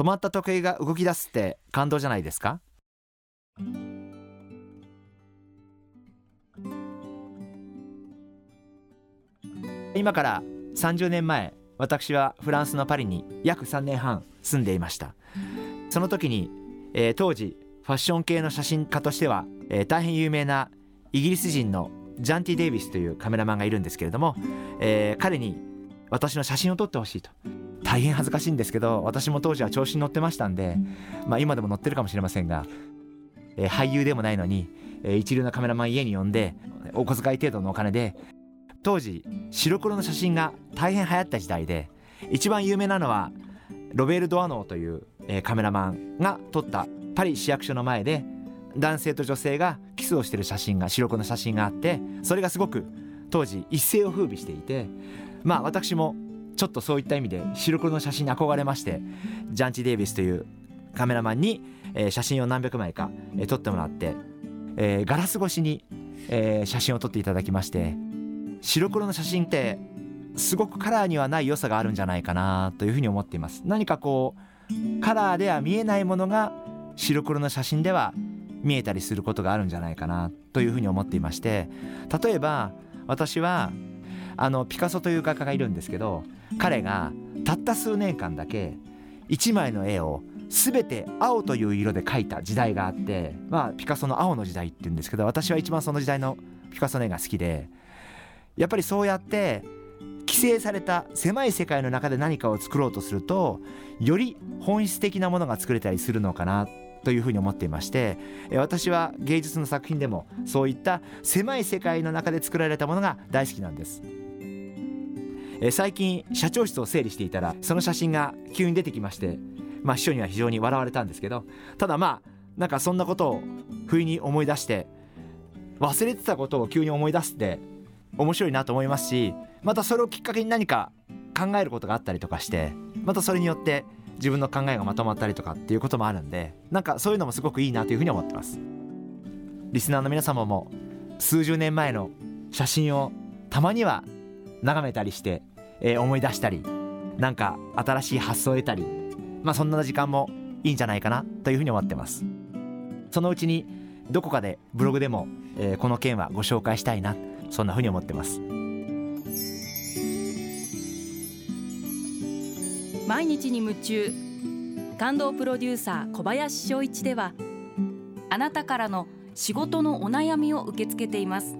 止まった時計が動き出すって感動じゃないですか？今から30年前私はフランスのパリに約3年半住んでいました。その時に、えー、当時ファッション系の写真家としては、えー、大変有名なイギリス人のジャンティ・デイビスというカメラマンがいるんですけれども、えー、彼に私の写真を撮ってほしいと。大変恥ずかしいんですけど私も当時は調子に乗ってましたんで、まあ、今でも乗ってるかもしれませんが、えー、俳優でもないのに、えー、一流のカメラマン家に呼んでお小遣い程度のお金で当時白黒の写真が大変流行った時代で一番有名なのはロベール・ドアノーという、えー、カメラマンが撮ったパリ市役所の前で男性と女性がキスをしてる写真が白黒の写真があってそれがすごく当時一世を風靡していてまあ私もちょっとそういった意味で白黒の写真に憧れましてジャンチ・デイビスというカメラマンに、えー、写真を何百枚か、えー、撮ってもらって、えー、ガラス越しに、えー、写真を撮っていただきまして白黒の写真ってすごくカラーにはない良さがあるんじゃないかなというふうに思っています。何かこうカラーでは見えないものが白黒の写真では見えたりすることがあるんじゃないかなというふうに思っていまして例えば私はあのピカソという画家がいるんですけど彼がたった数年間だけ1枚の絵を全て青という色で描いた時代があってまあピカソの青の時代って言うんですけど私は一番その時代のピカソの絵が好きでやっぱりそうやって規制された狭い世界の中で何かを作ろうとするとより本質的なものが作れたりするのかなというふうに思っていまして私は芸術の作品でもそういった狭い世界の中で作られたものが大好きなんです。え最近社長室を整理していたらその写真が急に出てきましてまあ秘書には非常に笑われたんですけどただまあなんかそんなことを不意に思い出して忘れてたことを急に思い出すって面白いなと思いますしまたそれをきっかけに何か考えることがあったりとかしてまたそれによって自分の考えがまとまったりとかっていうこともあるんでなんかそういうのもすごくいいなというふうに思ってます。リスナーの皆様も数十年前の写真をたまには眺めたりして、えー、思い出したりなんか新しい発想を得たりまあそんな時間もいいんじゃないかなというふうに思ってます。そのうちにどこかでブログでも、えー、この件はご紹介したいなそんなふうに思ってます。毎日に夢中感動プロデューサー小林翔一ではあなたからの仕事のお悩みを受け付けています。